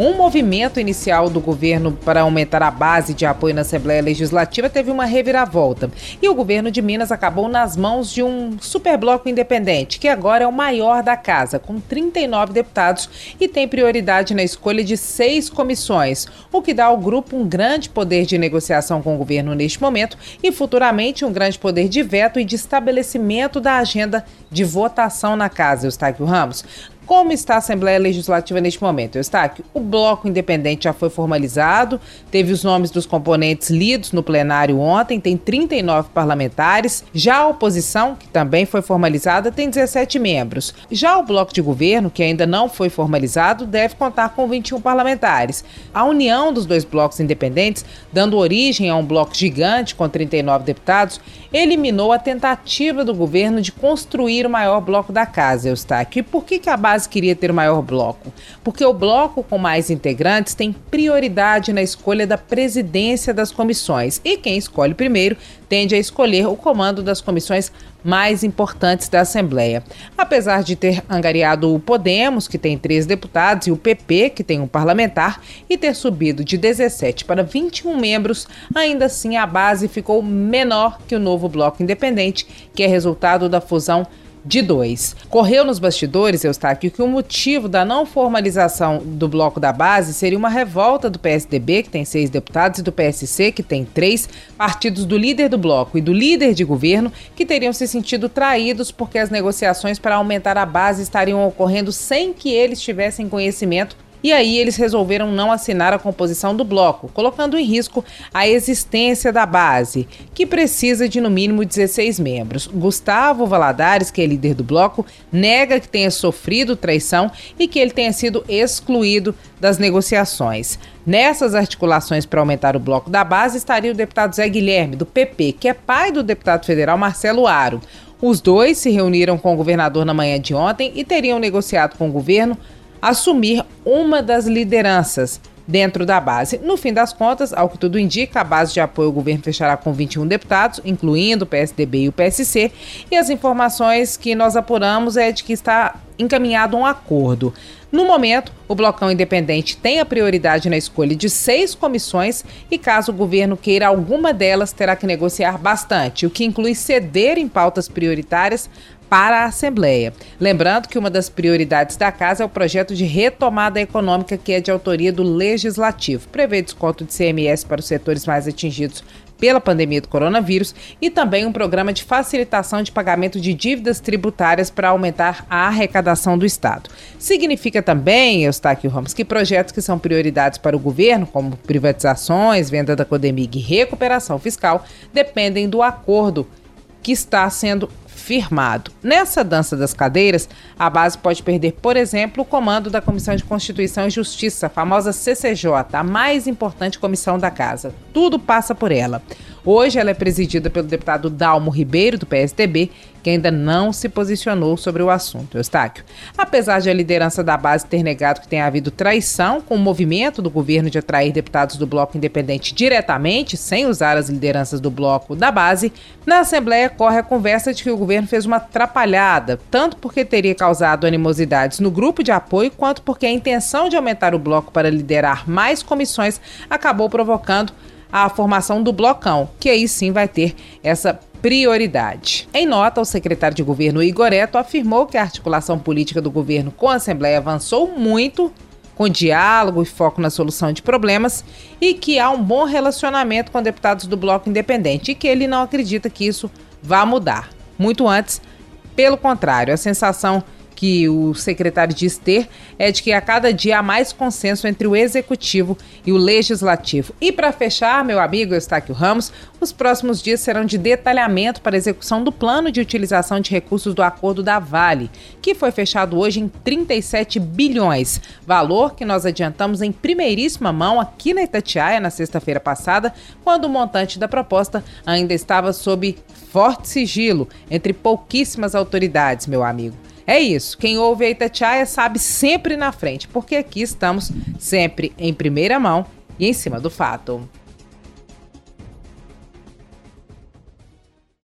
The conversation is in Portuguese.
Um movimento inicial do governo para aumentar a base de apoio na Assembleia Legislativa teve uma reviravolta. E o governo de Minas acabou nas mãos de um superbloco independente, que agora é o maior da casa, com 39 deputados e tem prioridade na escolha de seis comissões, o que dá ao grupo um grande poder de negociação com o governo neste momento e futuramente um grande poder de veto e de estabelecimento da agenda de votação na casa, Eustáquio Ramos. Como está a Assembleia Legislativa neste momento? Eustáquio, o bloco independente já foi formalizado, teve os nomes dos componentes lidos no plenário ontem, tem 39 parlamentares. Já a oposição, que também foi formalizada, tem 17 membros. Já o bloco de governo, que ainda não foi formalizado, deve contar com 21 parlamentares. A união dos dois blocos independentes, dando origem a um bloco gigante com 39 deputados, eliminou a tentativa do governo de construir o maior bloco da casa, Eustáquio. E por que, que a base base queria ter maior bloco? Porque o bloco com mais integrantes tem prioridade na escolha da presidência das comissões e quem escolhe primeiro tende a escolher o comando das comissões mais importantes da Assembleia. Apesar de ter angariado o Podemos, que tem três deputados, e o PP, que tem um parlamentar, e ter subido de 17 para 21 membros, ainda assim a base ficou menor que o novo bloco independente, que é resultado da fusão de dois. Correu nos bastidores, Eustáquio, que o motivo da não formalização do bloco da base seria uma revolta do PSDB, que tem seis deputados, e do PSC, que tem três, partidos do líder do bloco e do líder de governo, que teriam se sentido traídos porque as negociações para aumentar a base estariam ocorrendo sem que eles tivessem conhecimento e aí eles resolveram não assinar a composição do bloco, colocando em risco a existência da base, que precisa de no mínimo 16 membros. Gustavo Valadares, que é líder do bloco, nega que tenha sofrido traição e que ele tenha sido excluído das negociações. Nessas articulações para aumentar o bloco da base estaria o deputado Zé Guilherme, do PP, que é pai do deputado federal Marcelo Aro. Os dois se reuniram com o governador na manhã de ontem e teriam negociado com o governo assumir uma das lideranças dentro da base. No fim das contas, ao que tudo indica, a base de apoio ao governo fechará com 21 deputados, incluindo o PSDB e o PSC, e as informações que nós apuramos é de que está encaminhado um acordo. No momento, o Blocão Independente tem a prioridade na escolha de seis comissões e, caso o governo queira alguma delas, terá que negociar bastante, o que inclui ceder em pautas prioritárias para a Assembleia. Lembrando que uma das prioridades da casa é o projeto de retomada econômica que é de autoria do Legislativo. Prevê desconto de CMS para os setores mais atingidos pela pandemia do coronavírus e também um programa de facilitação de pagamento de dívidas tributárias para aumentar a arrecadação do Estado. Significa também, Eustáquio Ramos, que projetos que são prioridades para o governo, como privatizações, venda da Codemig e recuperação fiscal, dependem do acordo que está sendo firmado. Nessa dança das cadeiras, a base pode perder, por exemplo, o comando da Comissão de Constituição e Justiça, a famosa CCJ, a mais importante comissão da casa. Tudo passa por ela. Hoje ela é presidida pelo deputado Dalmo Ribeiro, do PSDB, que ainda não se posicionou sobre o assunto. Eustáquio, apesar de a liderança da base ter negado que tenha havido traição com o movimento do governo de atrair deputados do bloco independente diretamente, sem usar as lideranças do bloco da base, na Assembleia corre a conversa de que o governo fez uma atrapalhada, tanto porque teria causado animosidades no grupo de apoio, quanto porque a intenção de aumentar o bloco para liderar mais comissões acabou provocando a formação do blocão, que aí sim vai ter essa prioridade. Em nota, o secretário de governo Igor Eto afirmou que a articulação política do governo com a Assembleia avançou muito com diálogo e foco na solução de problemas e que há um bom relacionamento com deputados do bloco independente e que ele não acredita que isso vá mudar. Muito antes, pelo contrário, a sensação que o secretário diz ter é de que a cada dia há mais consenso entre o executivo e o legislativo. E para fechar, meu amigo Eustáquio Ramos, os próximos dias serão de detalhamento para a execução do plano de utilização de recursos do acordo da Vale, que foi fechado hoje em 37 bilhões, valor que nós adiantamos em primeiríssima mão aqui na Itatiaia na sexta-feira passada, quando o montante da proposta ainda estava sob forte sigilo entre pouquíssimas autoridades, meu amigo. É isso. Quem ouve a Itatiaia sabe sempre na frente, porque aqui estamos sempre em primeira mão e em cima do fato.